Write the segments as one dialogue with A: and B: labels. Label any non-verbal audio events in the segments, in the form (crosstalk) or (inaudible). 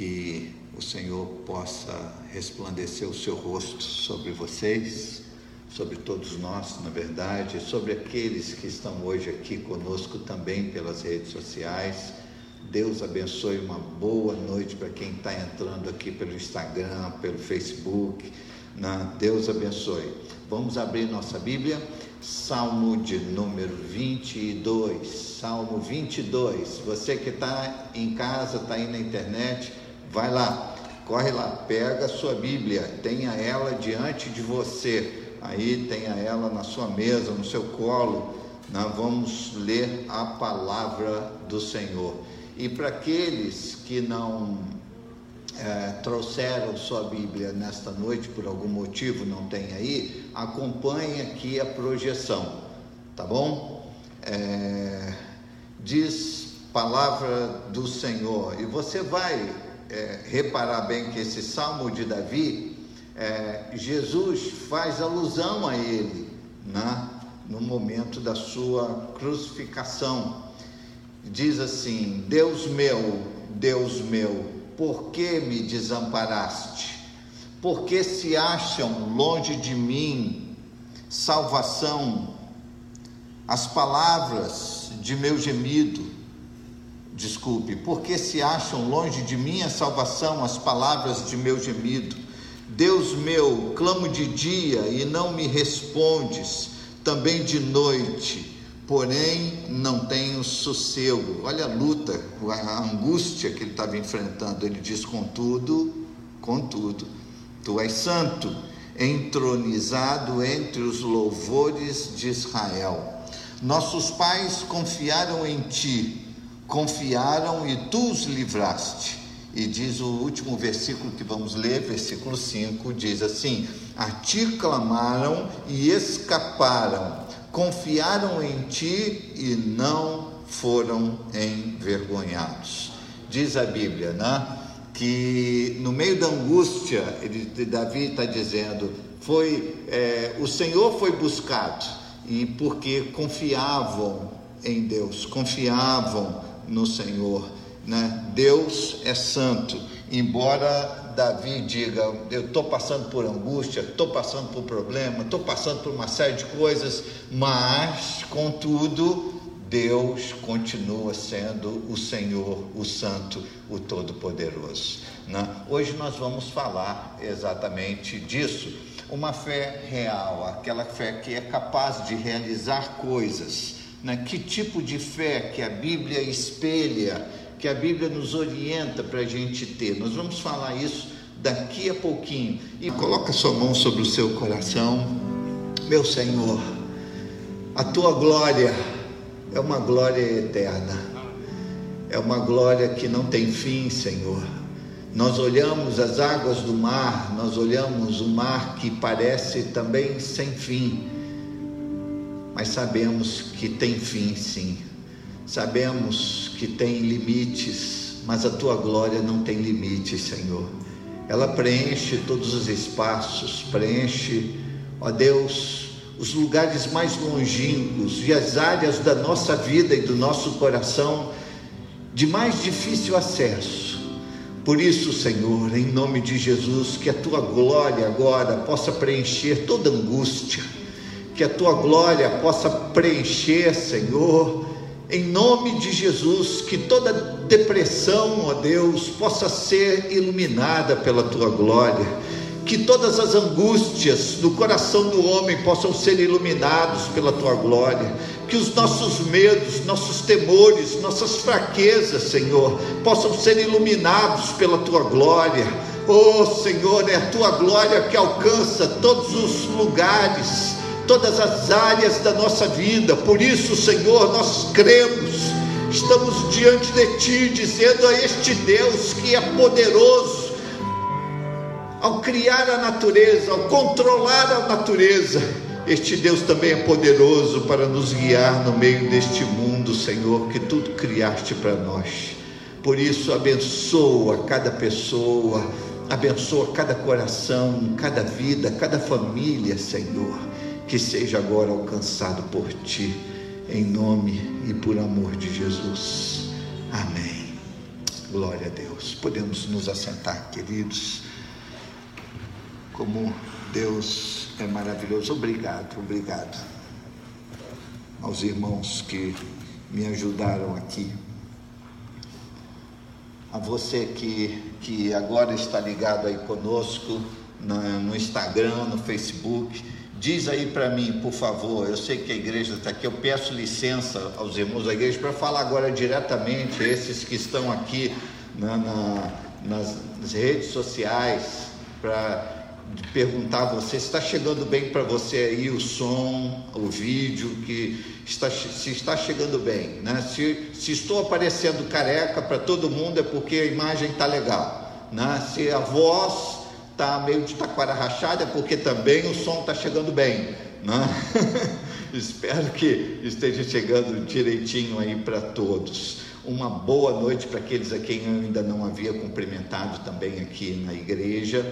A: que o Senhor possa resplandecer o seu rosto sobre vocês, sobre todos nós, na verdade, sobre aqueles que estão hoje aqui conosco também pelas redes sociais. Deus abençoe uma boa noite para quem está entrando aqui pelo Instagram, pelo Facebook. Né? Deus abençoe. Vamos abrir nossa Bíblia. Salmo de número 22. Salmo 22. Você que está em casa, está aí na internet, vai lá, corre lá, pega a sua Bíblia, tenha ela diante de você. Aí tenha ela na sua mesa, no seu colo. Nós vamos ler a palavra do Senhor. E para aqueles que não é, trouxeram sua Bíblia nesta noite, por algum motivo não tem aí, acompanhe aqui a projeção, tá bom? É, diz palavra do Senhor, e você vai é, reparar bem que esse salmo de Davi, é, Jesus faz alusão a ele né, no momento da sua crucificação. Diz assim: Deus meu, Deus meu, por que me desamparaste? Por que se acham longe de mim salvação, as palavras de meu gemido? Desculpe, porque se acham longe de mim a salvação, as palavras de meu gemido? Deus meu, clamo de dia e não me respondes, também de noite porém não tenho sossego. Olha a luta, a angústia que ele estava enfrentando. Ele diz: contudo, contudo, tu és santo, entronizado entre os louvores de Israel. Nossos pais confiaram em ti, confiaram e tu os livraste. E diz o último versículo que vamos ler, versículo 5, diz assim: A ti clamaram e escaparam confiaram em ti e não foram envergonhados. Diz a Bíblia, né? Que no meio da angústia, ele, Davi está dizendo, foi é, o Senhor foi buscado e porque confiavam em Deus, confiavam no Senhor, né? Deus é santo, embora Davi diga: Eu estou passando por angústia, estou passando por problema, estou passando por uma série de coisas, mas, contudo, Deus continua sendo o Senhor, o Santo, o Todo-Poderoso. Né? Hoje nós vamos falar exatamente disso. Uma fé real, aquela fé que é capaz de realizar coisas. Né? Que tipo de fé que a Bíblia espelha que a Bíblia nos orienta para a gente ter. Nós vamos falar isso daqui a pouquinho. E coloca sua mão sobre o seu coração, meu Senhor. A tua glória é uma glória eterna. É uma glória que não tem fim, Senhor. Nós olhamos as águas do mar, nós olhamos o mar que parece também sem fim, mas sabemos que tem fim, sim. Sabemos que tem limites, mas a tua glória não tem limites, Senhor. Ela preenche todos os espaços, preenche, ó Deus, os lugares mais longínquos e as áreas da nossa vida e do nosso coração de mais difícil acesso. Por isso, Senhor, em nome de Jesus, que a tua glória agora possa preencher toda angústia, que a tua glória possa preencher, Senhor, em nome de Jesus, que toda depressão, ó Deus, possa ser iluminada pela tua glória, que todas as angústias do coração do homem possam ser iluminados pela tua glória, que os nossos medos, nossos temores, nossas fraquezas, Senhor, possam ser iluminados pela tua glória. Oh Senhor, é a tua glória que alcança todos os lugares todas as áreas da nossa vida. Por isso, Senhor, nós cremos, estamos diante de Ti, dizendo a este Deus que é poderoso, ao criar a natureza, ao controlar a natureza, este Deus também é poderoso para nos guiar no meio deste mundo, Senhor, que tudo criaste para nós. Por isso, abençoa cada pessoa, abençoa cada coração, cada vida, cada família, Senhor que seja agora alcançado por ti, em nome e por amor de Jesus. Amém. Glória a Deus. Podemos nos assentar, queridos. Como Deus é maravilhoso. Obrigado, obrigado aos irmãos que me ajudaram aqui. A você que, que agora está ligado aí conosco na, no Instagram, no Facebook. Diz aí para mim, por favor, eu sei que a igreja está aqui, eu peço licença aos irmãos da igreja para falar agora diretamente, esses que estão aqui na, na, nas, redes sociais, para perguntar a você se está chegando bem para você aí o som, o vídeo, que está, se está chegando bem. Né? Se, se estou aparecendo careca para todo mundo é porque a imagem está legal. Né? Se a voz está meio de taquara rachada porque também o som está chegando bem. Né? (laughs) Espero que esteja chegando direitinho aí para todos. Uma boa noite para aqueles a quem eu ainda não havia cumprimentado também aqui na igreja.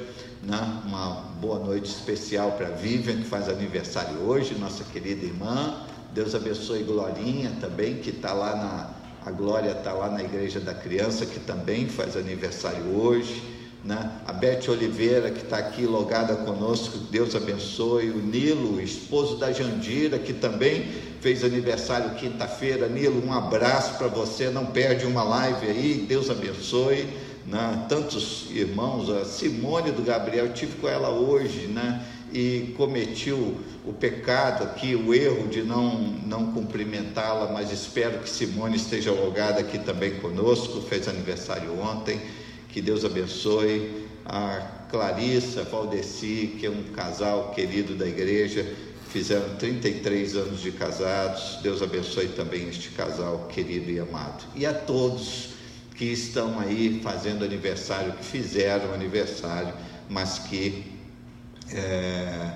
A: Né? Uma boa noite especial para Vivian, que faz aniversário hoje, nossa querida irmã. Deus abençoe Glorinha também, que está lá na. A Glória está lá na Igreja da Criança, que também faz aniversário hoje. Né? A Beth Oliveira, que está aqui logada conosco, Deus abençoe. O Nilo, esposo da Jandira, que também fez aniversário quinta-feira. Nilo, um abraço para você, não perde uma live aí, Deus abençoe né? tantos irmãos, a Simone do Gabriel, eu tive com ela hoje, né? e cometi o, o, pecado aqui, o erro de não, não cumprimentá-la, mas espero que Simone esteja logada aqui também conosco, fez aniversário ontem, que Deus abençoe. A Clarissa, Valdeci, que é um casal querido da igreja, fizeram 33 anos de casados, Deus abençoe também este casal querido e amado. E a todos que estão aí fazendo aniversário, que fizeram aniversário, mas que é,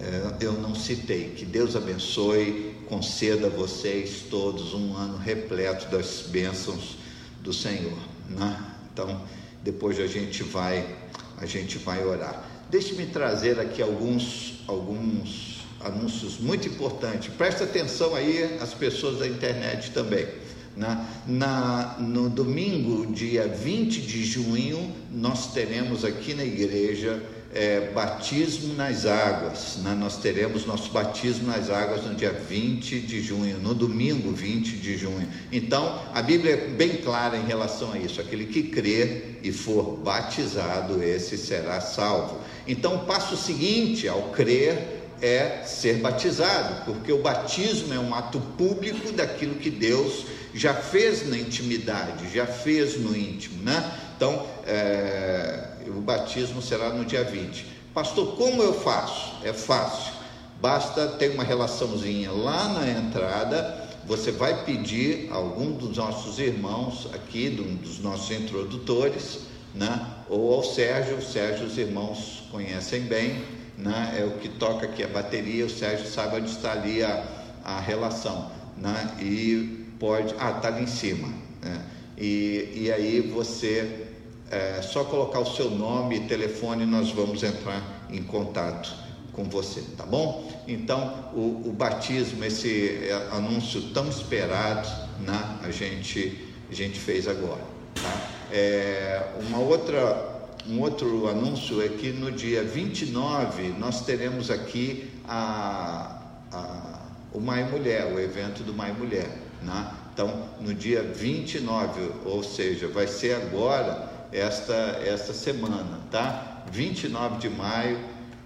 A: é, eu não citei. Que Deus abençoe, conceda a vocês todos um ano repleto das bênçãos do Senhor. Né? Então, depois a gente vai, a gente vai orar. Deixe-me trazer aqui alguns, alguns anúncios muito importantes. Presta atenção aí as pessoas da internet também. Na, na, no domingo, dia 20 de junho, nós teremos aqui na igreja é, batismo nas águas. Né? Nós teremos nosso batismo nas águas no dia 20 de junho, no domingo 20 de junho. Então, a Bíblia é bem clara em relação a isso: aquele que crer e for batizado, esse será salvo. Então, o passo seguinte ao crer é ser batizado, porque o batismo é um ato público daquilo que Deus já fez na intimidade, já fez no íntimo, né? Então, é, o batismo será no dia 20. Pastor, como eu faço? É fácil. Basta ter uma relaçãozinha lá na entrada. Você vai pedir a algum dos nossos irmãos aqui, dos nossos introdutores, né? ou ao Sérgio. O Sérgio, os irmãos conhecem bem, né? é o que toca aqui a bateria. O Sérgio sabe onde está ali a, a relação. Né? E pode. Ah, está ali em cima. Né? E, e aí você é só colocar o seu nome e telefone nós vamos entrar em contato com você, tá bom? Então, o, o batismo, esse é, anúncio tão esperado, né, a, gente, a gente fez agora. Tá? É, uma outra, um outro anúncio é que no dia 29 nós teremos aqui a, a, o Mai Mulher, o evento do Mai Mulher. Né? Então, no dia 29, ou seja, vai ser agora, esta, esta semana, tá? 29 de maio,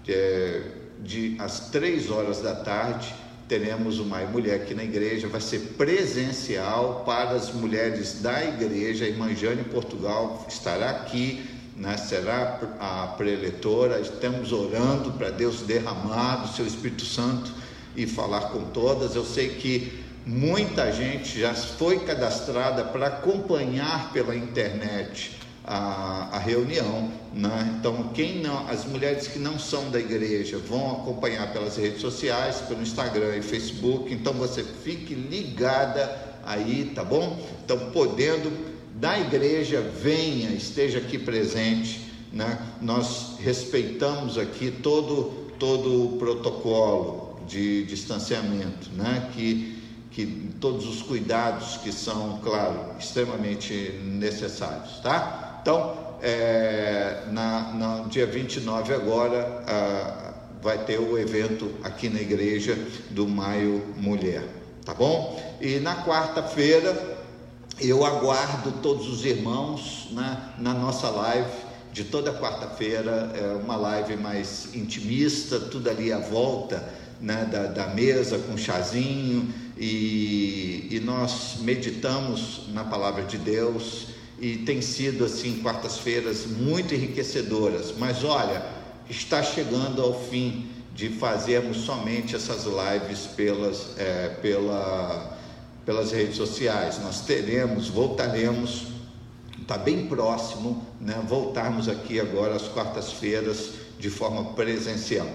A: é, de, às 3 horas da tarde, teremos o Maio Mulher aqui na igreja, vai ser presencial para as mulheres da igreja, irmã Jane Portugal estará aqui, né, será a preletora, estamos orando para Deus derramar do seu Espírito Santo e falar com todas, eu sei que muita gente já foi cadastrada para acompanhar pela internet a, a reunião. Né? Então, quem não, as mulheres que não são da igreja vão acompanhar pelas redes sociais, pelo Instagram e Facebook. Então, você fique ligada aí, tá bom? Então, podendo da igreja, venha, esteja aqui presente. Né? Nós respeitamos aqui todo, todo o protocolo de distanciamento, né? que que todos os cuidados que são, claro, extremamente necessários, tá? Então, é, na, no dia 29 agora, ah, vai ter o evento aqui na igreja do Maio Mulher, tá bom? E na quarta-feira, eu aguardo todos os irmãos na, na nossa live de toda quarta-feira, é uma live mais intimista, tudo ali à volta né, da, da mesa com chazinho, e, e nós meditamos na palavra de Deus, e tem sido assim quartas-feiras muito enriquecedoras. Mas olha, está chegando ao fim de fazermos somente essas lives pelas, é, pela, pelas redes sociais. Nós teremos, voltaremos, está bem próximo, né, voltarmos aqui agora às quartas-feiras de forma presencial.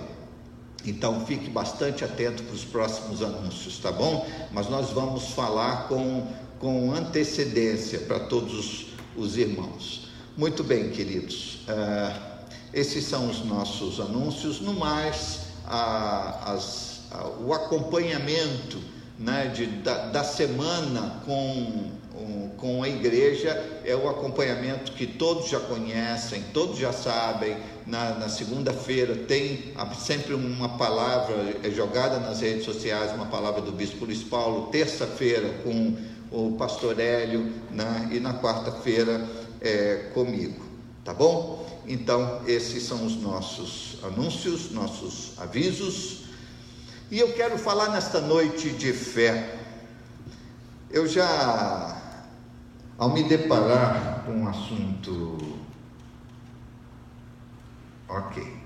A: Então fique bastante atento para os próximos anúncios, tá bom? Mas nós vamos falar com, com antecedência para todos os, os irmãos. Muito bem, queridos. Uh, esses são os nossos anúncios. No mais, a, as, a, o acompanhamento né, de, da, da semana com com a igreja é o acompanhamento que todos já conhecem, todos já sabem. Na, na segunda-feira tem sempre uma palavra é jogada nas redes sociais, uma palavra do Bispo Luiz Paulo. Terça-feira com o Pastor Hélio né? e na quarta-feira é, comigo. Tá bom? Então, esses são os nossos anúncios, nossos avisos. E eu quero falar nesta noite de fé. Eu já ao me deparar com um assunto. Ok,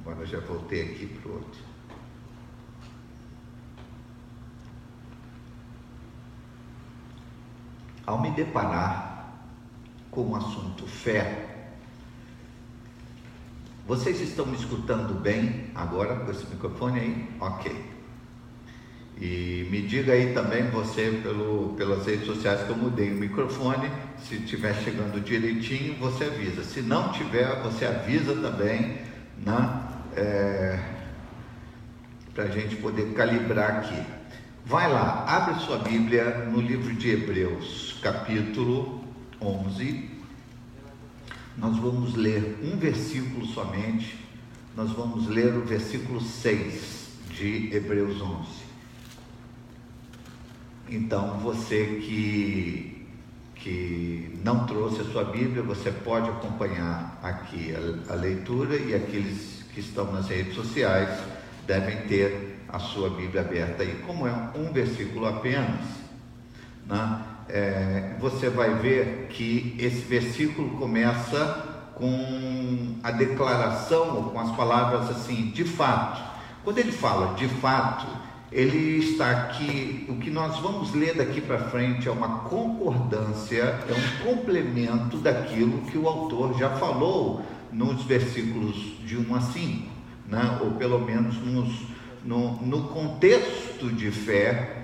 A: agora já voltei aqui para o outro. Ao me deparar com o assunto fé, vocês estão me escutando bem agora com esse microfone aí? Ok. E me diga aí também você pelo, pelas redes sociais que eu mudei o microfone. Se estiver chegando direitinho, você avisa. Se não tiver, você avisa também, né? É, para a gente poder calibrar aqui. Vai lá, abre sua Bíblia no livro de Hebreus, capítulo 11. Nós vamos ler um versículo somente. Nós vamos ler o versículo 6 de Hebreus 11. Então, você que, que não trouxe a sua Bíblia, você pode acompanhar aqui a, a leitura e aqueles que estão nas redes sociais devem ter a sua Bíblia aberta aí. Como é um versículo apenas, né, é, você vai ver que esse versículo começa com a declaração ou com as palavras assim, de fato. Quando ele fala de fato, ele está aqui, o que nós vamos ler daqui para frente é uma concordância, é um complemento daquilo que o autor já falou nos versículos de 1 a 5, né? ou pelo menos nos, no, no contexto de fé,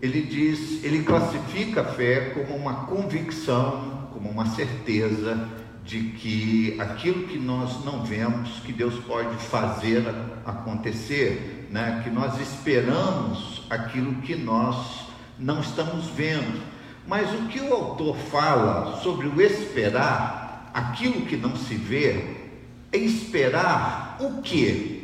A: ele diz, ele classifica a fé como uma convicção, como uma certeza de que aquilo que nós não vemos, que Deus pode fazer acontecer, né, que nós esperamos aquilo que nós não estamos vendo. Mas o que o autor fala sobre o esperar, aquilo que não se vê, é esperar o que?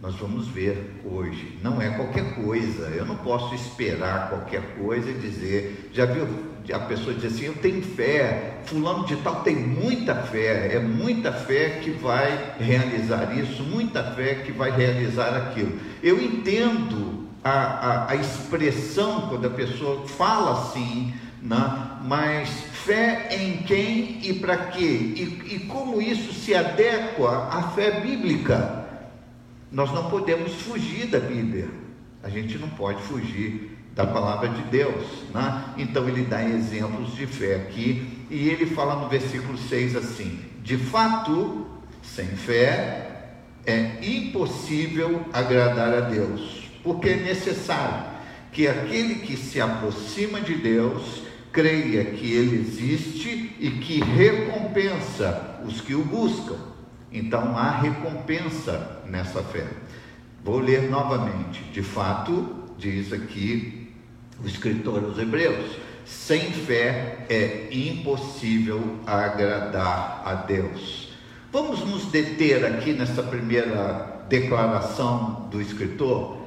A: Nós vamos ver hoje. Não é qualquer coisa. Eu não posso esperar qualquer coisa e dizer, já viu a pessoa diz assim: Eu tenho fé, Fulano de Tal tem muita fé, é muita fé que vai realizar isso, muita fé que vai realizar aquilo. Eu entendo a, a, a expressão quando a pessoa fala assim, né? mas fé em quem e para quê? E, e como isso se adequa à fé bíblica? Nós não podemos fugir da Bíblia, a gente não pode fugir da palavra de Deus. Né? Então ele dá exemplos de fé aqui, e ele fala no versículo 6 assim: de fato, sem fé é impossível agradar a Deus, porque é necessário que aquele que se aproxima de Deus creia que Ele existe e que recompensa os que o buscam. Então há recompensa nessa fé. Vou ler novamente. De fato, diz aqui o escritor aos Hebreus. Sem fé é impossível agradar a Deus. Vamos nos deter aqui nessa primeira declaração do escritor.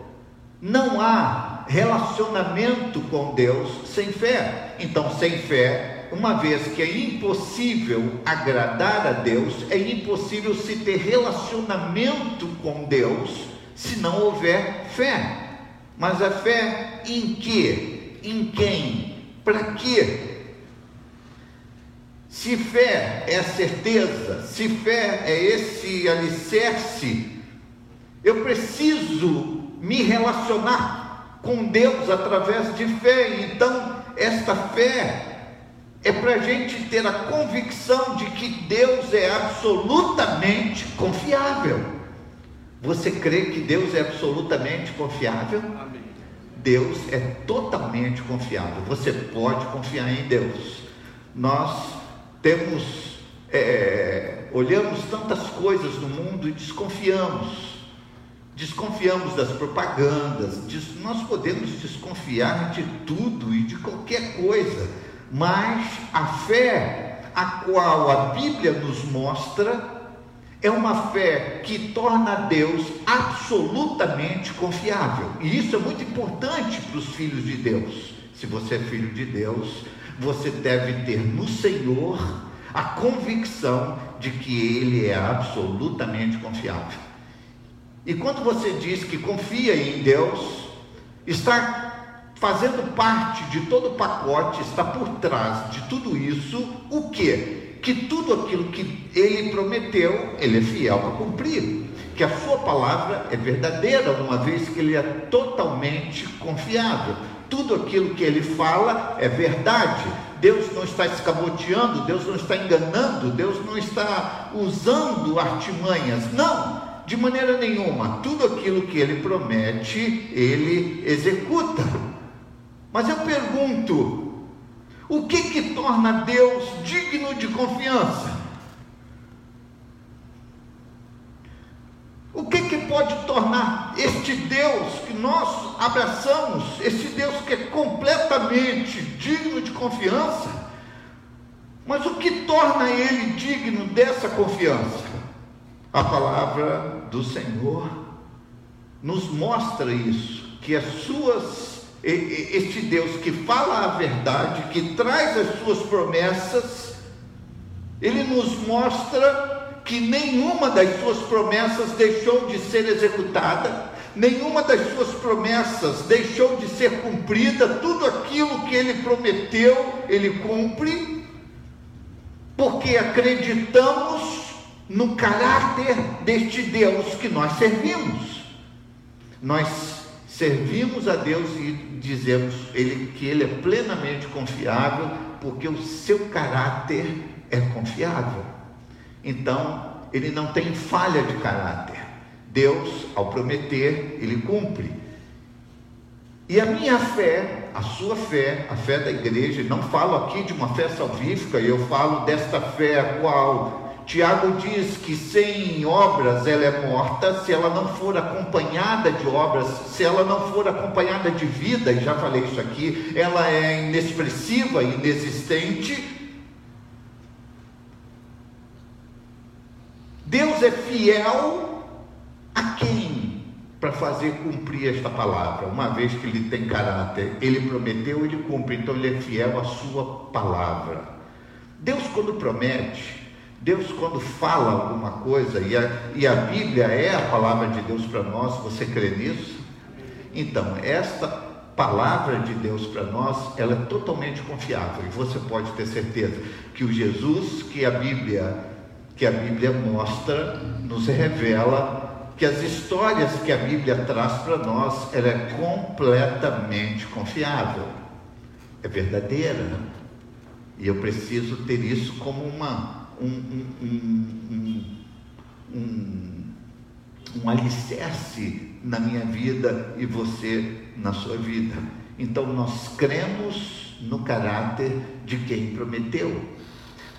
A: Não há relacionamento com Deus sem fé. Então, sem fé, uma vez que é impossível agradar a Deus, é impossível se ter relacionamento com Deus se não houver fé. Mas a fé em que? Em quem? Para quê? Se fé é certeza, se fé é esse alicerce, eu preciso me relacionar com Deus através de fé. Então, esta fé é para a gente ter a convicção de que Deus é absolutamente confiável. Você crê que Deus é absolutamente confiável? Amém. Deus é totalmente confiável. Você pode confiar em Deus. Nós temos, é, olhamos tantas coisas no mundo e desconfiamos. Desconfiamos das propagandas, nós podemos desconfiar de tudo e de qualquer coisa, mas a fé a qual a Bíblia nos mostra é uma fé que torna Deus absolutamente confiável. E isso é muito importante para os filhos de Deus. Se você é filho de Deus, você deve ter no Senhor a convicção de que Ele é absolutamente confiável. E quando você diz que confia em Deus, está fazendo parte de todo o pacote, está por trás de tudo isso, o que? que tudo aquilo que ele prometeu, ele é fiel para cumprir. Que a sua palavra é verdadeira, uma vez que ele é totalmente confiável. Tudo aquilo que ele fala é verdade. Deus não está escamoteando, Deus não está enganando, Deus não está usando artimanhas. Não, de maneira nenhuma. Tudo aquilo que ele promete, ele executa. Mas eu pergunto, o que que torna Deus digno de confiança? O que que pode tornar este Deus que nós abraçamos, esse Deus que é completamente digno de confiança? Mas o que torna ele digno dessa confiança? A palavra do Senhor nos mostra isso, que as suas este Deus que fala a verdade, que traz as suas promessas, ele nos mostra que nenhuma das suas promessas deixou de ser executada, nenhuma das suas promessas deixou de ser cumprida, tudo aquilo que ele prometeu, ele cumpre, porque acreditamos no caráter deste Deus que nós servimos. Nós servimos a Deus e dizemos ele, que Ele é plenamente confiável, porque o seu caráter é confiável. Então, ele não tem falha de caráter. Deus, ao prometer, ele cumpre. E a minha fé, a sua fé, a fé da igreja, não falo aqui de uma fé salvífica, eu falo desta fé a qual Tiago diz que sem obras ela é morta, se ela não for acompanhada de obras, se ela não for acompanhada de vida, e já falei isso aqui, ela é inexpressiva, inexistente. Deus é fiel a quem? Para fazer cumprir esta palavra, uma vez que ele tem caráter, ele prometeu, ele cumpre, então ele é fiel à sua palavra. Deus, quando promete, Deus, quando fala alguma coisa, e a, e a Bíblia é a palavra de Deus para nós, você crê nisso? Então, esta palavra de Deus para nós, ela é totalmente confiável, e você pode ter certeza que o Jesus que a Bíblia, que a Bíblia mostra, nos revela que as histórias que a Bíblia traz para nós, ela é completamente confiável, é verdadeira, e eu preciso ter isso como uma um, um, um, um, alicerce na minha vida e você na sua vida. Então nós cremos no caráter de quem prometeu.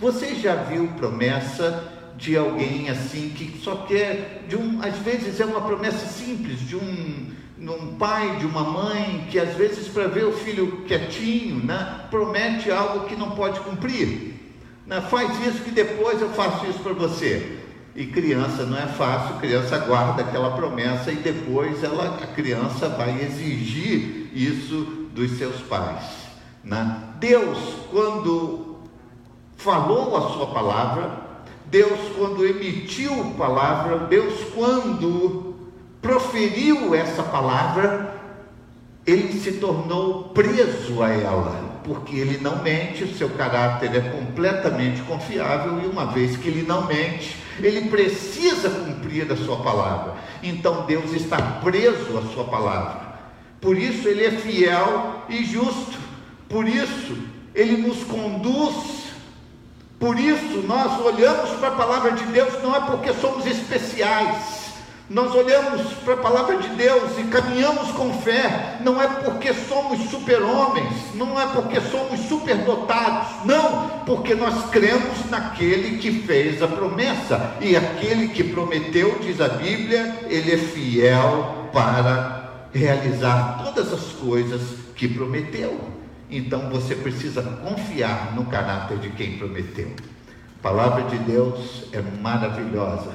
A: Você já viu promessa de alguém assim que só quer de um, às vezes é uma promessa simples de um num pai, de uma mãe que às vezes para ver o filho quietinho, né, promete algo que não pode cumprir. Faz isso que depois eu faço isso para você. E criança não é fácil, criança guarda aquela promessa e depois ela, a criança vai exigir isso dos seus pais. Né? Deus, quando falou a sua palavra, Deus, quando emitiu palavra, Deus, quando proferiu essa palavra, ele se tornou preso a ela, porque ele não mente, seu caráter é completamente confiável e uma vez que ele não mente, ele precisa cumprir a sua palavra. Então Deus está preso à sua palavra. Por isso ele é fiel e justo. Por isso ele nos conduz. Por isso nós olhamos para a palavra de Deus não é porque somos especiais nós olhamos para a palavra de Deus e caminhamos com fé, não é porque somos super-homens, não é porque somos superdotados, não, porque nós cremos naquele que fez a promessa, e aquele que prometeu, diz a Bíblia, ele é fiel para realizar todas as coisas que prometeu. Então você precisa confiar no caráter de quem prometeu. A palavra de Deus é maravilhosa,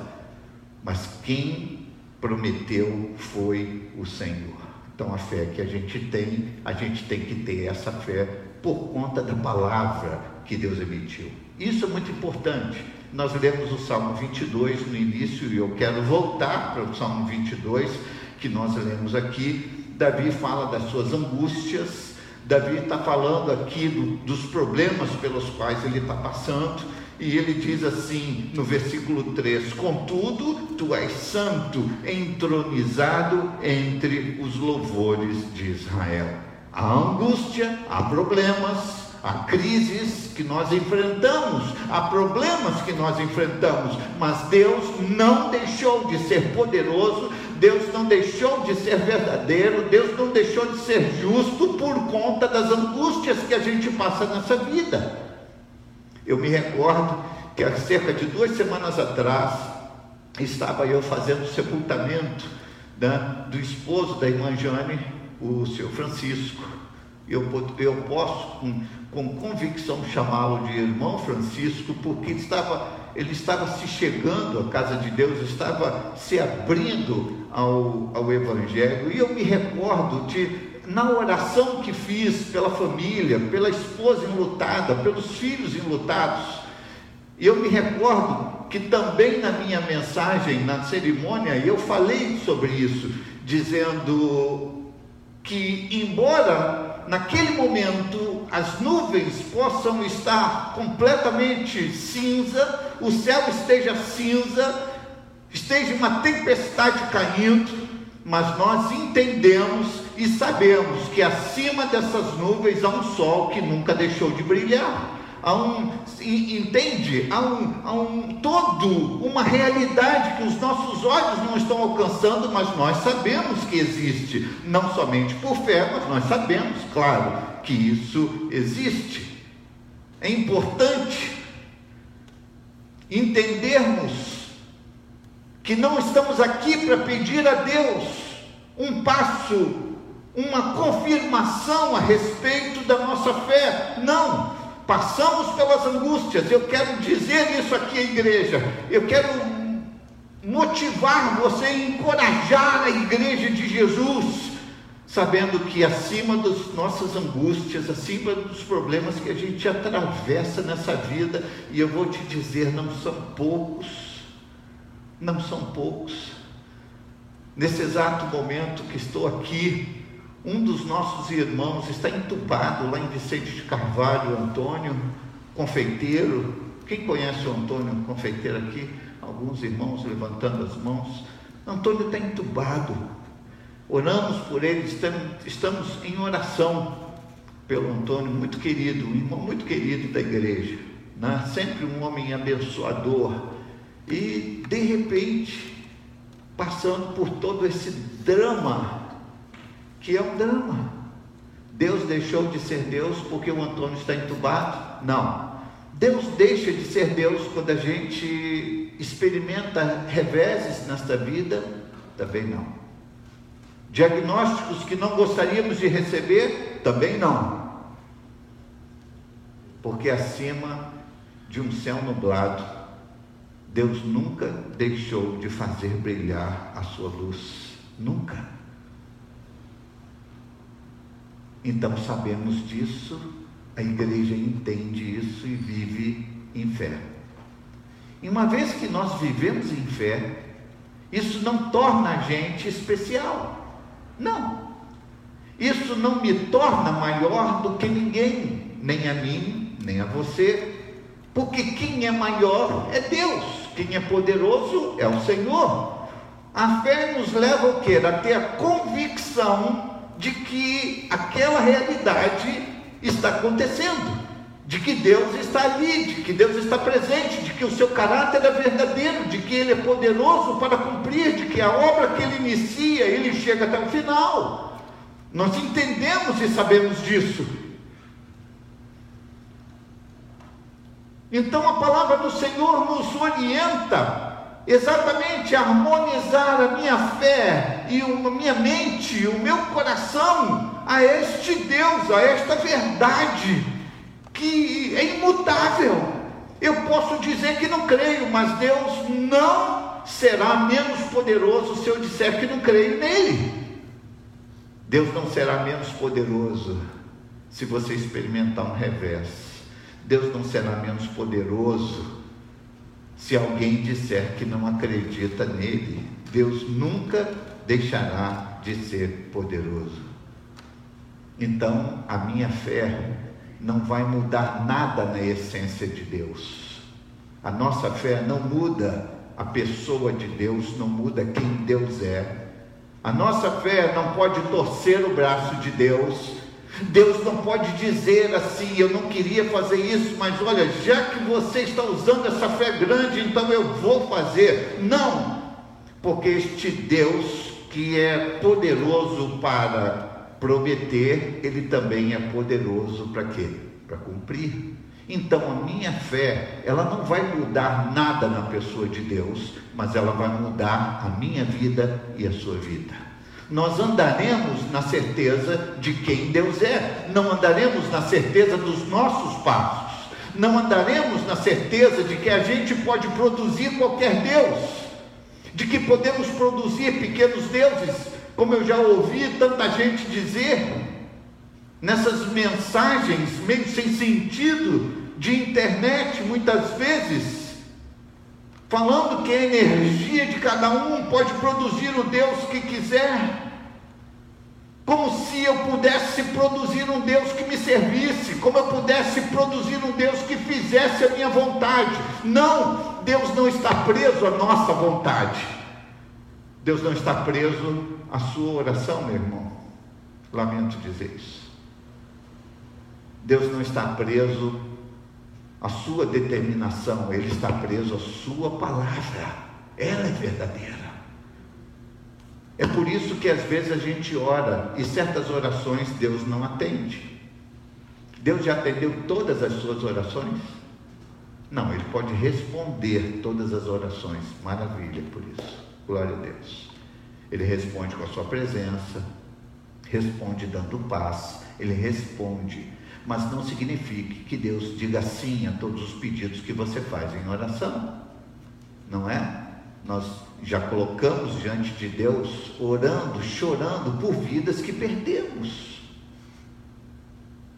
A: mas quem prometeu foi o Senhor. Então a fé que a gente tem, a gente tem que ter essa fé por conta da palavra que Deus emitiu. Isso é muito importante. Nós lemos o Salmo 22 no início e eu quero voltar para o Salmo 22 que nós lemos aqui. Davi fala das suas angústias, Davi está falando aqui do, dos problemas pelos quais ele está passando. E ele diz assim no versículo 3: Contudo, tu és santo, entronizado entre os louvores de Israel. Há angústia, há problemas, há crises que nós enfrentamos, há problemas que nós enfrentamos, mas Deus não deixou de ser poderoso, Deus não deixou de ser verdadeiro, Deus não deixou de ser justo por conta das angústias que a gente passa nessa vida. Eu me recordo que há cerca de duas semanas atrás estava eu fazendo o sepultamento né, do esposo da irmã Jane, o senhor Francisco. Eu, eu posso com, com convicção chamá-lo de irmão Francisco, porque estava, ele estava se chegando à casa de Deus, estava se abrindo ao, ao Evangelho. E eu me recordo de na oração que fiz pela família, pela esposa enlutada, pelos filhos enlutados. Eu me recordo que também na minha mensagem, na cerimônia, eu falei sobre isso, dizendo que, embora naquele momento as nuvens possam estar completamente cinza, o céu esteja cinza, esteja uma tempestade caindo, mas nós entendemos e sabemos que acima dessas nuvens há um sol que nunca deixou de brilhar. Há um, entende? Há um, há um todo, uma realidade que os nossos olhos não estão alcançando, mas nós sabemos que existe. Não somente por fé, mas nós sabemos, claro, que isso existe. É importante entendermos que não estamos aqui para pedir a Deus um passo, uma confirmação a respeito da nossa fé. Não, passamos pelas angústias. Eu quero dizer isso aqui à igreja. Eu quero motivar você, encorajar a igreja de Jesus, sabendo que acima das nossas angústias, acima dos problemas que a gente atravessa nessa vida, e eu vou te dizer, não são poucos não são poucos. Nesse exato momento que estou aqui, um dos nossos irmãos está entubado lá em Vicente de Carvalho, Antônio, confeiteiro. Quem conhece o Antônio, confeiteiro aqui? Alguns irmãos levantando as mãos. Antônio está entubado. Oramos por ele, estamos, em oração pelo Antônio, muito querido, um irmão muito querido da igreja. Né? Sempre um homem abençoador e de repente, passando por todo esse drama, que é um drama. Deus deixou de ser Deus porque o Antônio está entubado? Não. Deus deixa de ser Deus quando a gente experimenta reveses nesta vida? Também não. Diagnósticos que não gostaríamos de receber? Também não. Porque acima de um céu nublado, Deus nunca deixou de fazer brilhar a sua luz. Nunca. Então sabemos disso, a igreja entende isso e vive em fé. E uma vez que nós vivemos em fé, isso não torna a gente especial. Não. Isso não me torna maior do que ninguém, nem a mim, nem a você. Porque quem é maior é Deus, quem é poderoso é o Senhor. A fé nos leva o quê? A ter a convicção de que aquela realidade está acontecendo de que Deus está ali, de que Deus está presente, de que o seu caráter é verdadeiro, de que Ele é poderoso para cumprir, de que a obra que Ele inicia, Ele chega até o final. Nós entendemos e sabemos disso. Então a palavra do Senhor nos orienta exatamente harmonizar a minha fé e a minha mente, o meu coração a este Deus, a esta verdade que é imutável. Eu posso dizer que não creio, mas Deus não será menos poderoso se eu disser que não creio nele. Deus não será menos poderoso se você experimentar um revés. Deus não será menos poderoso se alguém disser que não acredita nele. Deus nunca deixará de ser poderoso. Então, a minha fé não vai mudar nada na essência de Deus. A nossa fé não muda a pessoa de Deus, não muda quem Deus é. A nossa fé não pode torcer o braço de Deus. Deus não pode dizer assim: eu não queria fazer isso, mas olha, já que você está usando essa fé grande, então eu vou fazer. Não, porque este Deus que é poderoso para prometer, ele também é poderoso para quê? Para cumprir. Então a minha fé, ela não vai mudar nada na pessoa de Deus, mas ela vai mudar a minha vida e a sua vida. Nós andaremos na certeza de quem Deus é, não andaremos na certeza dos nossos passos, não andaremos na certeza de que a gente pode produzir qualquer Deus, de que podemos produzir pequenos deuses, como eu já ouvi tanta gente dizer, nessas mensagens meio sem sentido de internet, muitas vezes, falando que a energia de cada um pode produzir o Deus que quiser, como se eu pudesse produzir um Deus que me servisse, como eu pudesse produzir um Deus que fizesse a minha vontade. Não, Deus não está preso à nossa vontade. Deus não está preso à sua oração, meu irmão. Lamento dizer isso. Deus não está preso à sua determinação, Ele está preso à sua palavra. Ela é verdadeira. É por isso que às vezes a gente ora e certas orações Deus não atende. Deus já atendeu todas as suas orações? Não, Ele pode responder todas as orações. Maravilha por isso. Glória a Deus. Ele responde com a sua presença, responde dando paz, ele responde, mas não significa que Deus diga sim a todos os pedidos que você faz em oração, não é? Nós já colocamos diante de Deus, orando, chorando por vidas que perdemos.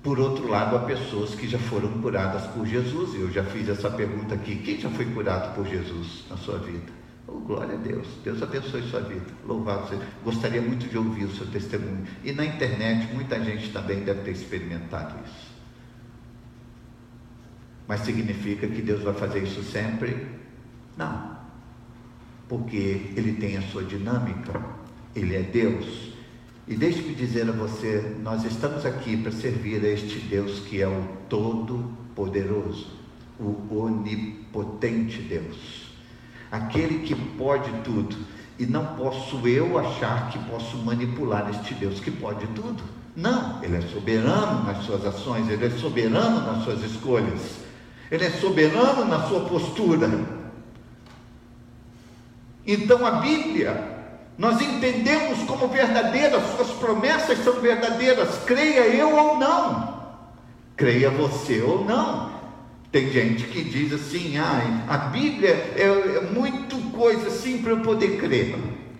A: Por outro lado, há pessoas que já foram curadas por Jesus. Eu já fiz essa pergunta aqui: quem já foi curado por Jesus na sua vida? Oh, glória a Deus. Deus abençoe sua vida. Louvado seja. Gostaria muito de ouvir o seu testemunho. E na internet, muita gente também deve ter experimentado isso. Mas significa que Deus vai fazer isso sempre? Não. Porque Ele tem a sua dinâmica. Ele é Deus. E deixe-me dizer a você: nós estamos aqui para servir a este Deus que é o Todo-Poderoso, o Onipotente Deus aquele que pode tudo. E não posso eu achar que posso manipular este Deus que pode tudo. Não, Ele é soberano nas suas ações, Ele é soberano nas suas escolhas, Ele é soberano na sua postura. Então a Bíblia Nós entendemos como verdadeiras, suas promessas são verdadeiras, creia eu ou não, creia você ou não. Tem gente que diz assim: ah, a Bíblia é, é muito coisa assim para eu poder crer.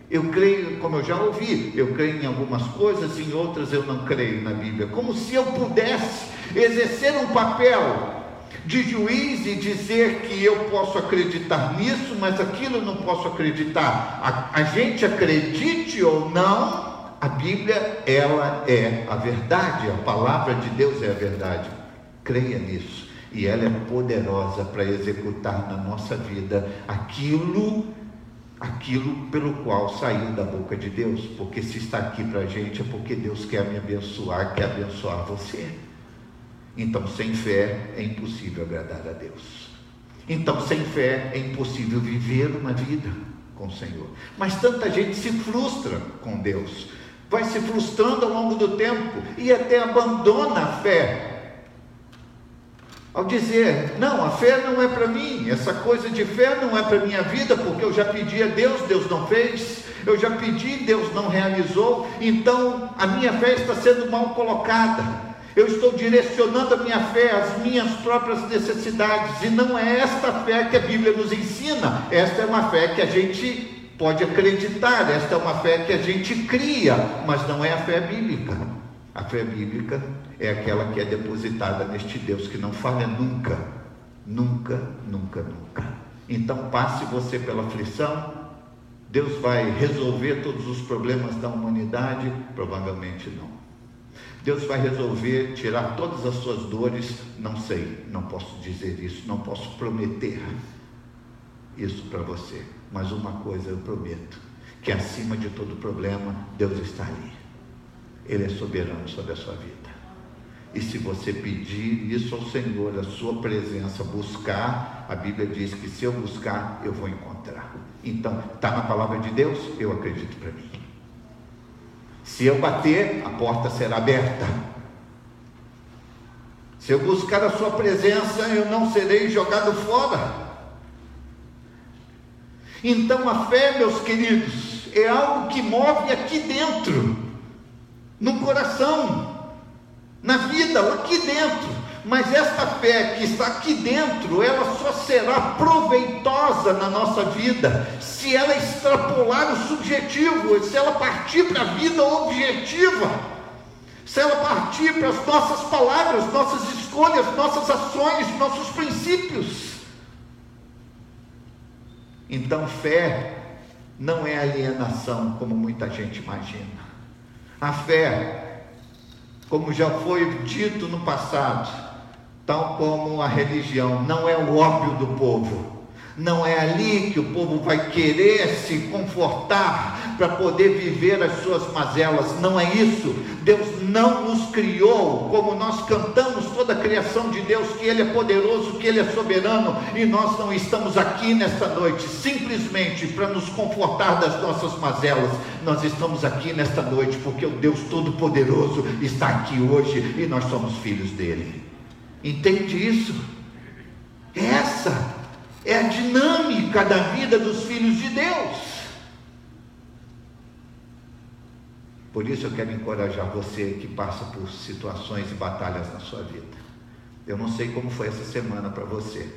A: Eu creio, como eu já ouvi, eu creio em algumas coisas, em outras eu não creio na Bíblia. Como se eu pudesse exercer um papel de juiz e dizer que eu posso acreditar nisso, mas aquilo eu não posso acreditar. A, a gente acredite ou não, a Bíblia, ela é a verdade, a palavra de Deus é a verdade. Creia nisso. E ela é poderosa para executar na nossa vida aquilo aquilo pelo qual saiu da boca de Deus, porque se está aqui para a gente é porque Deus quer me abençoar, quer abençoar você. Então, sem fé é impossível agradar a Deus. Então, sem fé é impossível viver uma vida com o Senhor. Mas tanta gente se frustra com Deus, vai se frustrando ao longo do tempo e até abandona a fé. Ao dizer, não, a fé não é para mim, essa coisa de fé não é para minha vida, porque eu já pedi a Deus, Deus não fez, eu já pedi, Deus não realizou, então a minha fé está sendo mal colocada. Eu estou direcionando a minha fé às minhas próprias necessidades, e não é esta fé que a Bíblia nos ensina, esta é uma fé que a gente pode acreditar, esta é uma fé que a gente cria, mas não é a fé bíblica. A fé bíblica é aquela que é depositada neste Deus que não falha nunca, nunca, nunca, nunca. Então passe você pela aflição, Deus vai resolver todos os problemas da humanidade? Provavelmente não. Deus vai resolver tirar todas as suas dores? Não sei, não posso dizer isso, não posso prometer isso para você. Mas uma coisa eu prometo: que acima de todo problema, Deus está ali. Ele é soberano sobre a sua vida. E se você pedir isso ao Senhor, a sua presença, buscar, a Bíblia diz que se eu buscar, eu vou encontrar. Então, está na palavra de Deus? Eu acredito para mim. Se eu bater, a porta será aberta. Se eu buscar a Sua presença, eu não serei jogado fora. Então a fé, meus queridos, é algo que move aqui dentro, no coração, na vida, aqui dentro. Mas esta fé que está aqui dentro, ela só será proveitosa na nossa vida se ela extrapolar o subjetivo, se ela partir para a vida objetiva, se ela partir para as nossas palavras, nossas escolhas, nossas ações, nossos princípios. Então, fé não é alienação, como muita gente imagina. A fé, como já foi dito no passado, tal como a religião, não é o óbvio do povo. Não é ali que o povo vai querer se confortar para poder viver as suas mazelas. Não é isso. Deus não nos criou como nós cantamos toda a criação de Deus, que Ele é poderoso, que Ele é soberano, e nós não estamos aqui nesta noite simplesmente para nos confortar das nossas mazelas. Nós estamos aqui nesta noite porque o Deus Todo-Poderoso está aqui hoje e nós somos filhos dele. Entende isso? Essa é a dinâmica da vida dos filhos de Deus. Por isso eu quero encorajar você que passa por situações e batalhas na sua vida. Eu não sei como foi essa semana para você.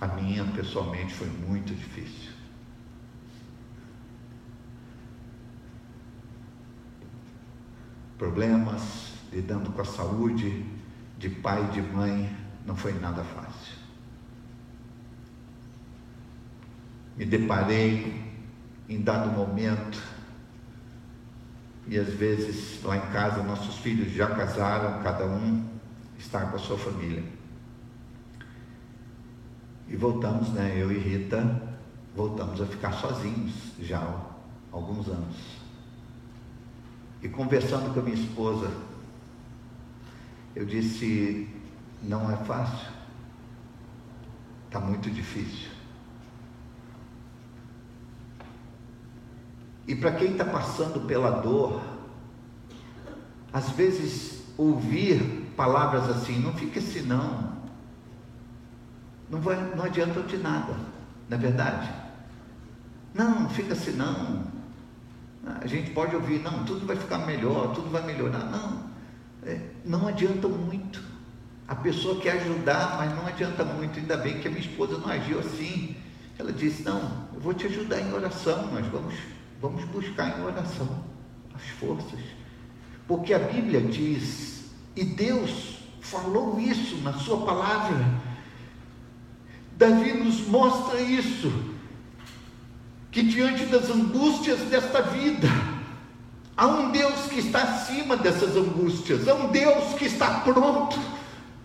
A: A minha, pessoalmente, foi muito difícil. Problemas, lidando com a saúde, de pai e de mãe não foi nada fácil. Me deparei em dado momento, e às vezes lá em casa nossos filhos já casaram, cada um está com a sua família. E voltamos, né, eu e Rita, voltamos a ficar sozinhos já há alguns anos. E conversando com a minha esposa, eu disse: não é fácil, está muito difícil. E para quem está passando pela dor, às vezes ouvir palavras assim, não fica assim não, não, vai, não adianta de nada, não é verdade? Não, não fica assim, não. A gente pode ouvir, não, tudo vai ficar melhor, tudo vai melhorar. Não, é, não adianta muito. A pessoa quer ajudar, mas não adianta muito. Ainda bem que a minha esposa não agiu assim. Ela disse: Não, eu vou te ajudar em oração, nós vamos, vamos buscar em oração as forças. Porque a Bíblia diz, e Deus falou isso na Sua palavra. Davi nos mostra isso, que diante das angústias desta vida, há um Deus que está acima dessas angústias, há um Deus que está pronto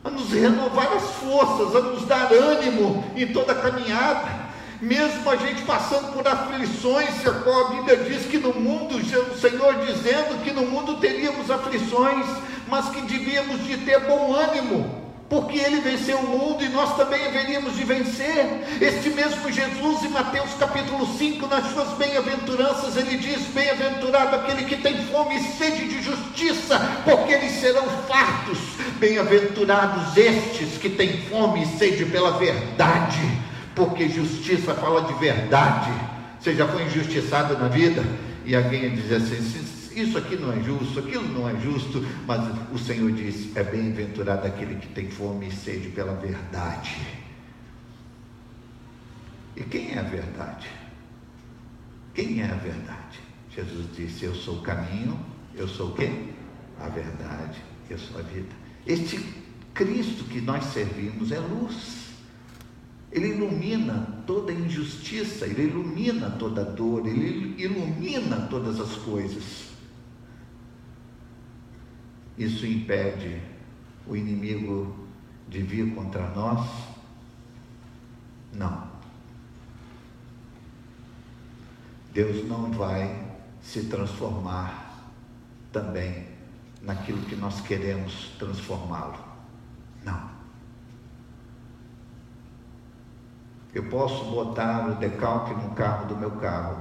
A: a nos renovar as forças, a nos dar ânimo em toda a caminhada mesmo a gente passando por aflições, qual a Bíblia diz que no mundo, o Senhor dizendo que no mundo teríamos aflições, mas que devíamos de ter bom ânimo, porque ele venceu o mundo e nós também haveríamos de vencer. Este mesmo Jesus, em Mateus capítulo 5, nas suas bem-aventuranças, ele diz: Bem-aventurado aquele que tem fome e sede de justiça, porque eles serão fartos. Bem-aventurados estes que têm fome e sede pela verdade porque justiça fala de verdade. Você já foi injustiçado na vida? E alguém diz assim: isso aqui não é justo, aquilo não é justo, mas o Senhor diz: é bem-aventurado aquele que tem fome e sede pela verdade. E quem é a verdade? Quem é a verdade? Jesus disse: Eu sou o caminho, eu sou o quê? A verdade, eu sou a vida. Este Cristo que nós servimos é luz. Ele ilumina toda injustiça, ele ilumina toda dor, ele ilumina todas as coisas. Isso impede o inimigo de vir contra nós? Não. Deus não vai se transformar também naquilo que nós queremos transformá-lo. Não. Eu posso botar o decalque no carro do meu carro.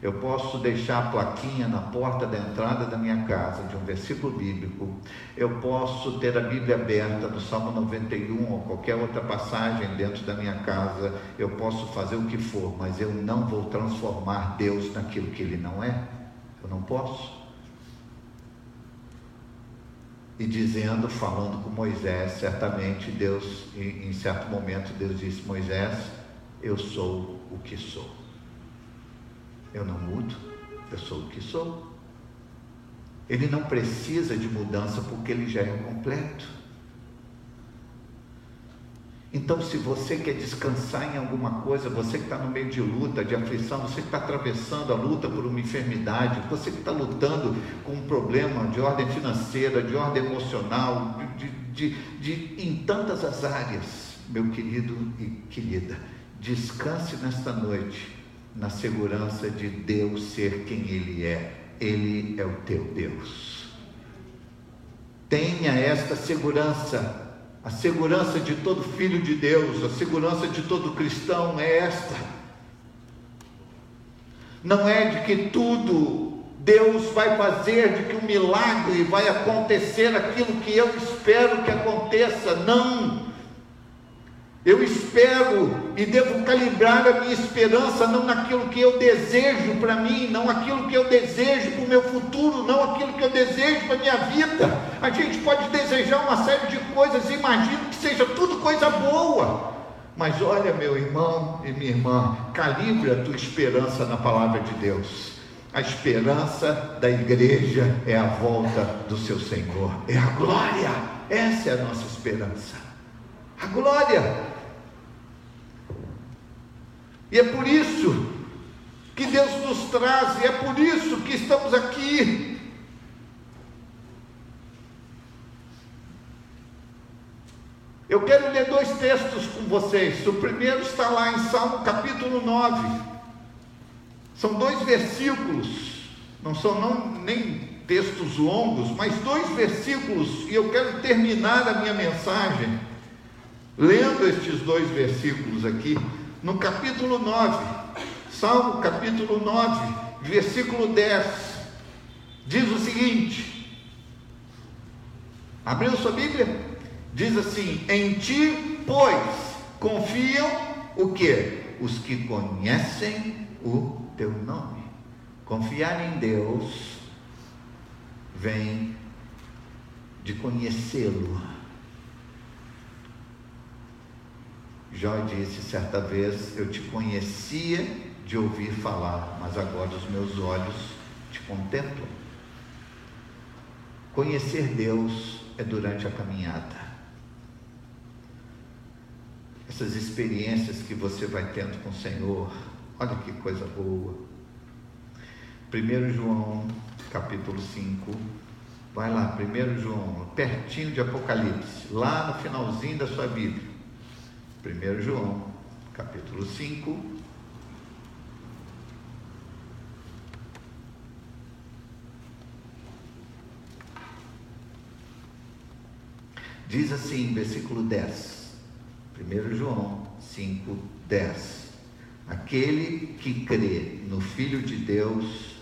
A: Eu posso deixar a plaquinha na porta da entrada da minha casa de um versículo bíblico. Eu posso ter a Bíblia aberta no Salmo 91 ou qualquer outra passagem dentro da minha casa. Eu posso fazer o que for, mas eu não vou transformar Deus naquilo que Ele não é. Eu não posso e dizendo, falando com Moisés, certamente Deus, em, certo momento, Deus disse: Moisés, eu sou o que sou. Eu não mudo, eu sou o que sou. Ele não precisa de mudança porque ele já é completo. Então, se você quer descansar em alguma coisa, você que está no meio de luta, de aflição, você que está atravessando a luta por uma enfermidade, você que está lutando com um problema de ordem financeira, de ordem emocional, de, de, de, em tantas as áreas, meu querido e querida, descanse nesta noite na segurança de Deus ser quem Ele é. Ele é o teu Deus. Tenha esta segurança a segurança de todo filho de Deus, a segurança de todo cristão é esta. Não é de que tudo Deus vai fazer, de que um milagre vai acontecer aquilo que eu espero que aconteça. Não. Eu espero e devo calibrar a minha esperança não naquilo que eu desejo para mim, não aquilo que eu desejo para o meu futuro, não aquilo que eu desejo para a minha vida. A gente pode desejar uma série de coisas, imagino que seja tudo coisa boa. Mas olha, meu irmão e minha irmã, calibre a tua esperança na palavra de Deus. A esperança da igreja é a volta do seu Senhor, é a glória. Essa é a nossa esperança. A glória. E é por isso que Deus nos traz, e é por isso que estamos aqui. Eu quero ler dois textos com vocês. O primeiro está lá em Salmo capítulo 9. São dois versículos, não são não, nem textos longos, mas dois versículos, e eu quero terminar a minha mensagem lendo estes dois versículos aqui no capítulo 9, Salmo capítulo 9, versículo 10, diz o seguinte: Abriu sua Bíblia? Diz assim: Em ti, pois, confiam o que? os que conhecem o teu nome. Confiar em Deus vem de conhecê-lo. Jó disse certa vez: Eu te conhecia de ouvir falar, mas agora os meus olhos te contemplam. Conhecer Deus é durante a caminhada. Essas experiências que você vai tendo com o Senhor, olha que coisa boa. 1 João, capítulo 5, vai lá, 1 João, pertinho de Apocalipse, lá no finalzinho da sua Bíblia. 1 João, capítulo 5, Diz assim, versículo 10, 1 João 5, 10. Aquele que crê no Filho de Deus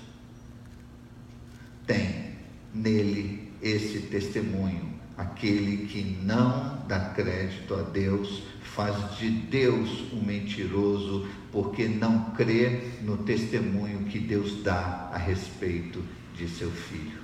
A: tem nele esse testemunho. Aquele que não dá crédito a Deus faz de Deus um mentiroso, porque não crê no testemunho que Deus dá a respeito de seu filho.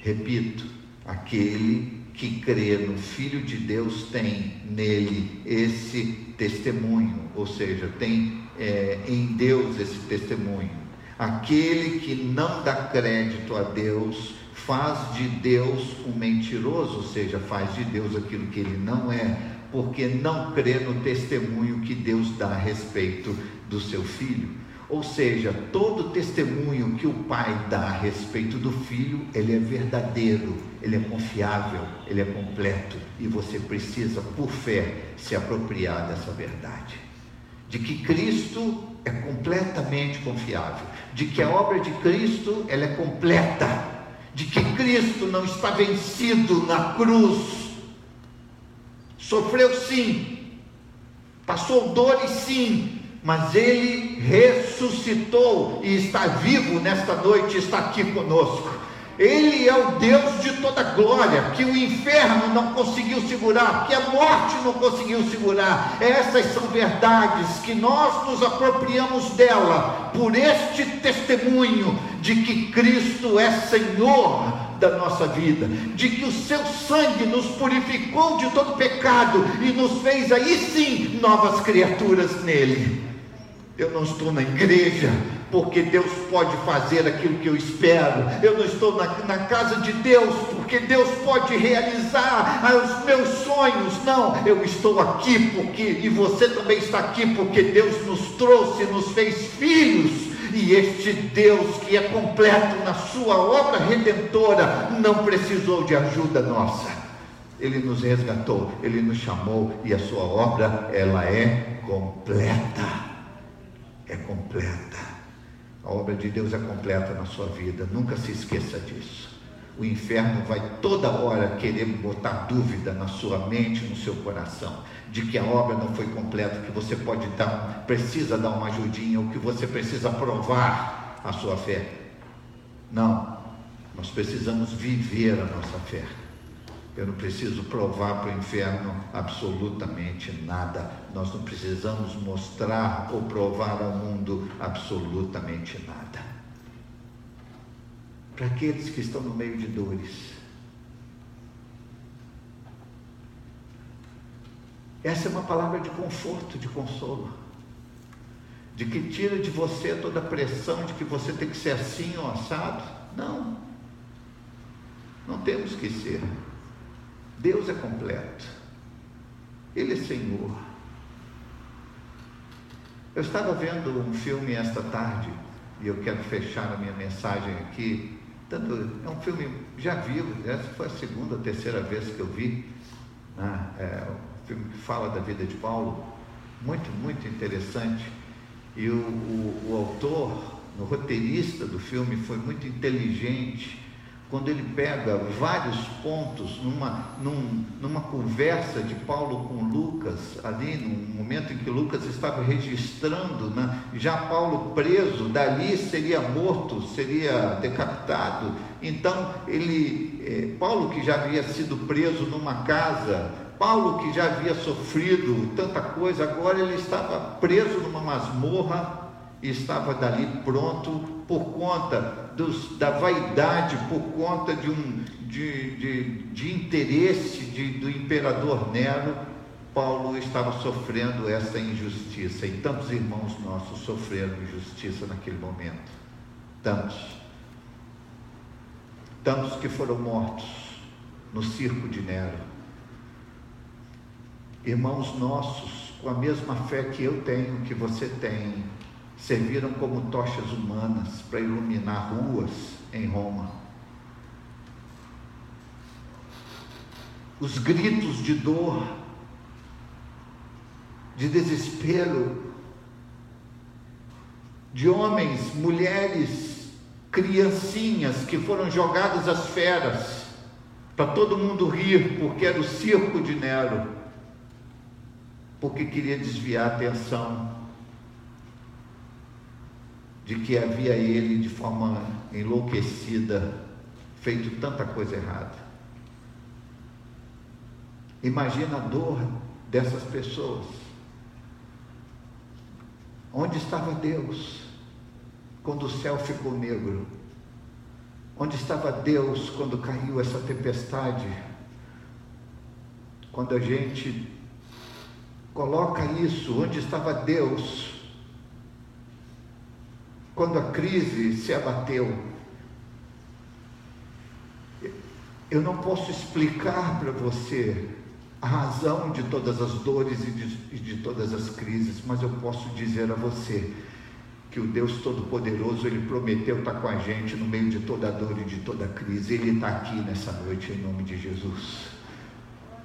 A: Repito, aquele que crê no Filho de Deus tem nele esse testemunho, ou seja, tem é, em Deus esse testemunho. Aquele que não dá crédito a Deus faz de Deus um mentiroso, ou seja, faz de Deus aquilo que ele não é, porque não crê no testemunho que Deus dá a respeito do seu filho. Ou seja, todo testemunho que o pai dá a respeito do filho, ele é verdadeiro, ele é confiável, ele é completo e você precisa, por fé, se apropriar dessa verdade. De que Cristo é completamente confiável, de que a obra de Cristo ela é completa, de que Cristo não está vencido na cruz. Sofreu sim, passou dores sim, mas ele ressuscitou e está vivo nesta noite, está aqui conosco. Ele é o Deus de toda glória, que o inferno não conseguiu segurar, que a morte não conseguiu segurar. Essas são verdades que nós nos apropriamos dela por este testemunho de que Cristo é Senhor da nossa vida, de que o seu sangue nos purificou de todo pecado e nos fez aí sim novas criaturas nele. Eu não estou na igreja porque Deus pode fazer aquilo que eu espero. Eu não estou na, na, casa de Deus porque Deus pode realizar os meus sonhos. Não, eu estou aqui porque, e você também está aqui porque Deus nos trouxe, nos fez filhos. E este Deus que é completo na sua obra redentora não precisou de ajuda nossa. Ele nos resgatou, ele nos chamou e a sua obra ela é completa é completa. A obra de Deus é completa na sua vida, nunca se esqueça disso. O inferno vai toda hora querer botar dúvida na sua mente, no seu coração, de que a obra não foi completa, que você pode dar, precisa dar uma ajudinha, ou que você precisa provar a sua fé. Não, nós precisamos viver a nossa fé. Eu não preciso provar para o inferno absolutamente nada. Nós não precisamos mostrar ou provar ao mundo absolutamente nada. Para aqueles que estão no meio de dores, essa é uma palavra de conforto, de consolo, de que tira de você toda a pressão de que você tem que ser assim ou assado. Não, não temos que ser. Deus é completo. Ele é Senhor. Eu estava vendo um filme esta tarde, e eu quero fechar a minha mensagem aqui. Tanto, é um filme já vivo, essa foi a segunda terceira vez que eu vi. Né? É um filme que fala da vida de Paulo, muito, muito interessante. E o, o, o autor, o roteirista do filme, foi muito inteligente quando ele pega vários pontos numa, num, numa conversa de Paulo com Lucas, ali no momento em que Lucas estava registrando, né, já Paulo preso, dali seria morto, seria decapitado. Então, ele, eh, Paulo que já havia sido preso numa casa Paulo, que já havia sofrido tanta coisa, agora ele estava preso numa masmorra e estava dali pronto por conta dos, da vaidade, por conta de um de, de, de interesse de, do imperador Nero. Paulo estava sofrendo essa injustiça e tantos irmãos nossos sofreram injustiça naquele momento. Tantos. Tantos que foram mortos no circo de Nero irmãos nossos, com a mesma fé que eu tenho, que você tem, serviram como tochas humanas para iluminar ruas em Roma. Os gritos de dor, de desespero, de homens, mulheres, criancinhas que foram jogadas às feras, para todo mundo rir, porque era o circo de Nero porque queria desviar a atenção de que havia ele de forma enlouquecida feito tanta coisa errada. Imagina a dor dessas pessoas. Onde estava Deus quando o céu ficou negro? Onde estava Deus quando caiu essa tempestade? Quando a gente Coloca isso onde estava Deus quando a crise se abateu. Eu não posso explicar para você a razão de todas as dores e de, e de, todas as crises, mas eu posso dizer a você que o Deus Todo-Poderoso, Ele prometeu estar com a gente no meio de toda a dor e de toda crise. Ele está aqui nessa noite em nome de Jesus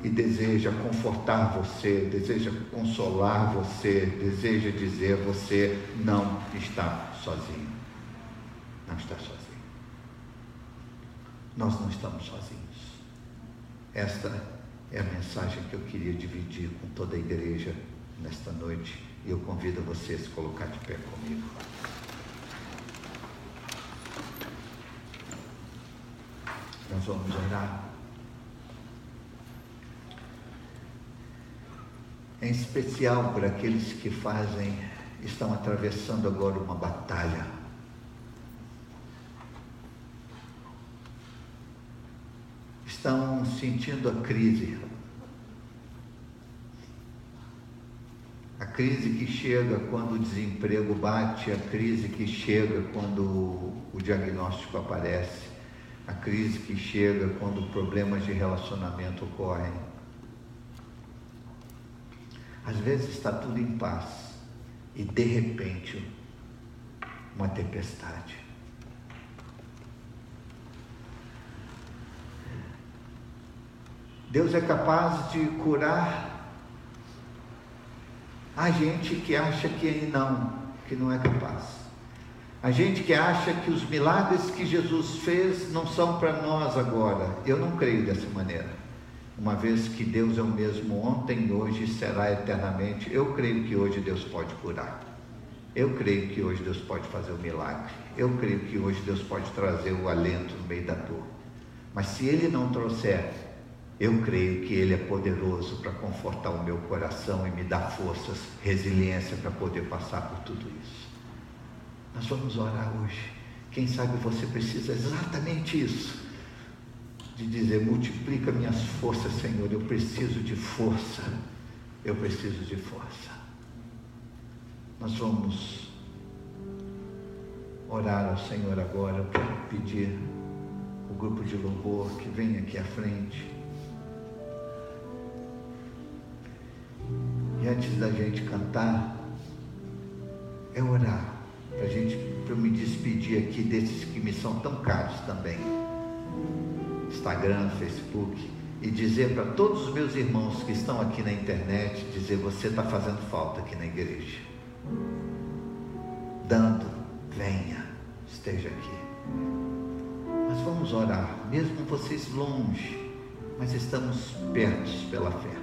A: e deseja confortar você, deseja consolar você, deseja dizer você não está sozinho. Não está sozinho. Nós não estamos sozinhos. Esta é a mensagem que eu queria dividir com toda a igreja nesta noite e eu convido você a se colocar de pé comigo. Nós vamos orar. em especial para aqueles que fazem, estão atravessando agora uma batalha. Estão sentindo a crise. A crise que chega quando o desemprego bate, a crise que chega quando o diagnóstico aparece, a crise que chega quando problemas de relacionamento ocorrem às vezes está tudo em paz e de repente uma tempestade. Deus é capaz de curar a gente que acha que não, que não é capaz. A gente que acha que os milagres que Jesus fez não são para nós agora. Eu não creio dessa maneira uma vez que Deus é o mesmo ontem, hoje e será eternamente, eu creio que hoje Deus pode curar. Eu creio que hoje Deus pode fazer o um milagre. Eu creio que hoje Deus pode trazer o alento no meio da dor. Mas se Ele não trouxer, eu creio que Ele é poderoso para confortar o meu coração e me dar forças, resiliência para poder passar por tudo isso. Nós vamos orar hoje. Quem sabe você precisa exatamente isso de dizer: multiplica minhas forças, Senhor. Eu preciso de força. Eu preciso de força. Nós vamos orar ao Senhor agora. Quero pedir o grupo de louvor que vem aqui à frente. E antes da gente cantar, é orar para gente, para me despedir aqui desses que me são tão caros também. Instagram, Facebook, e dizer para todos os meus irmãos que estão aqui na internet, dizer você está fazendo falta aqui na igreja. Dando, venha, esteja aqui. Mas vamos orar, mesmo vocês longe, mas estamos perto pela fé.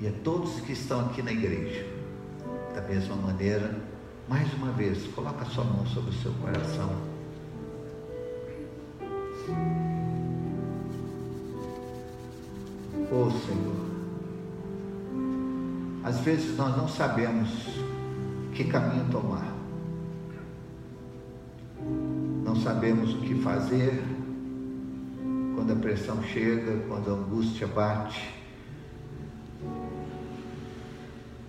A: E a todos que estão aqui na igreja, da mesma maneira, mais uma vez, coloca a sua mão sobre o seu coração. Oh Senhor, Às vezes nós não sabemos que caminho tomar. Não sabemos o que fazer quando a pressão chega, quando a angústia bate.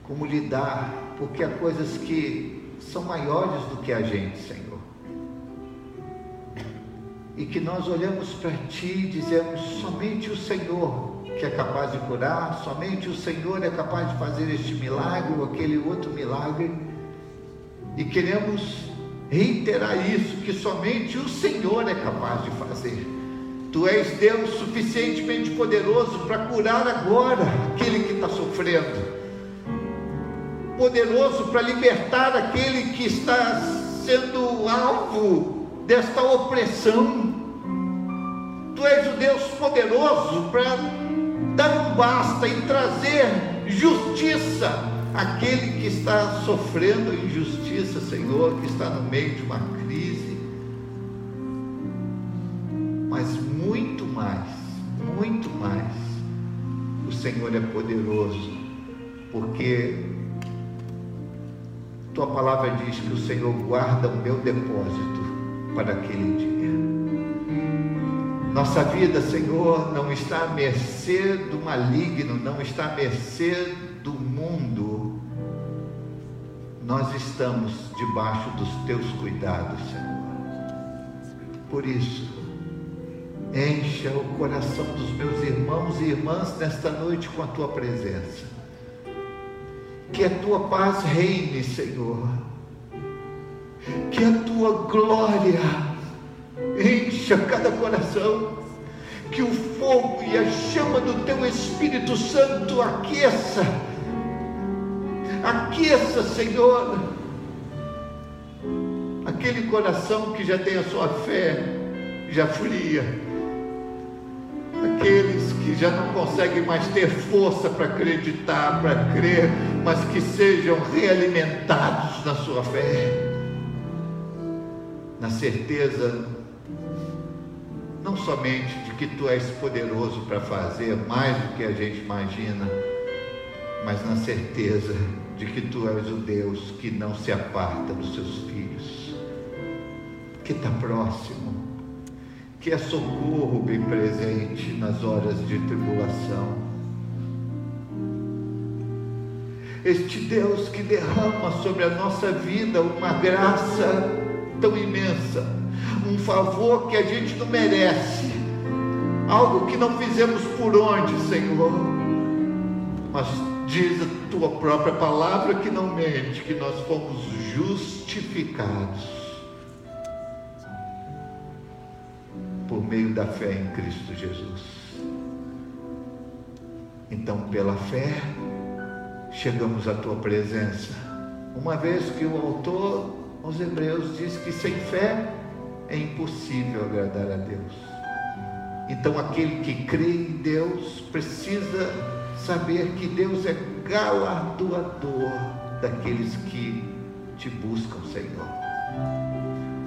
A: Como lidar, porque há coisas que são maiores do que a gente, Senhor e que nós olhamos para Ti e dizemos: somente o Senhor que é capaz de curar, somente o Senhor é capaz de fazer este milagre ou aquele outro milagre, e queremos reiterar isso: que somente o Senhor é capaz de fazer. Tu és Deus suficientemente poderoso para curar agora aquele que está sofrendo, poderoso para libertar aquele que está sendo alvo desta opressão. Tu és o Deus poderoso para dar um basta e trazer justiça àquele que está sofrendo injustiça, Senhor, que está no meio de uma crise. Mas muito mais, muito mais, o Senhor é poderoso, porque tua palavra diz que o Senhor guarda o meu depósito para aquele dia. Nossa vida, Senhor, não está à mercê do maligno, não está à mercê do mundo. Nós estamos debaixo dos teus cuidados, Senhor. Por isso, encha o coração dos meus irmãos e irmãs nesta noite com a tua presença. Que a tua paz reine, Senhor que a tua glória encha cada coração, que o fogo e a chama do teu Espírito Santo aqueça, aqueça, Senhor, aquele coração que já tem a sua fé já fria, aqueles que já não conseguem mais ter força para acreditar, para crer, mas que sejam realimentados na sua fé na certeza não somente de que tu és poderoso para fazer mais do que a gente imagina, mas na certeza de que tu és o Deus que não se aparta dos seus filhos, que está próximo, que é socorro bem presente nas horas de tribulação. Este Deus que derrama sobre a nossa vida uma graça tão imensa, um favor que a gente não merece, algo que não fizemos por onde, Senhor, mas diz a tua própria palavra que não mente, que nós fomos justificados por meio da fé em Cristo Jesus. Então, pela fé, chegamos à tua presença. Uma vez que o autor aos Hebreus diz que sem fé é impossível agradar a Deus. Então aquele que crê em Deus precisa saber que Deus é galardoador daqueles que te buscam, Senhor.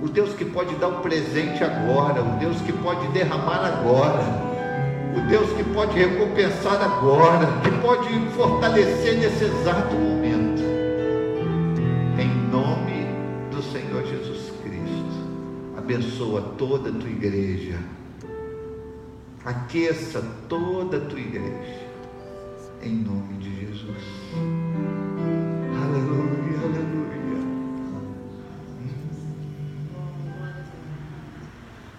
A: O Deus que pode dar um presente agora, o Deus que pode derramar agora, o Deus que pode recompensar agora, que pode fortalecer nesse exato momento. abençoa toda a tua igreja. Aqueça toda a tua igreja. Em nome de Jesus. Aleluia.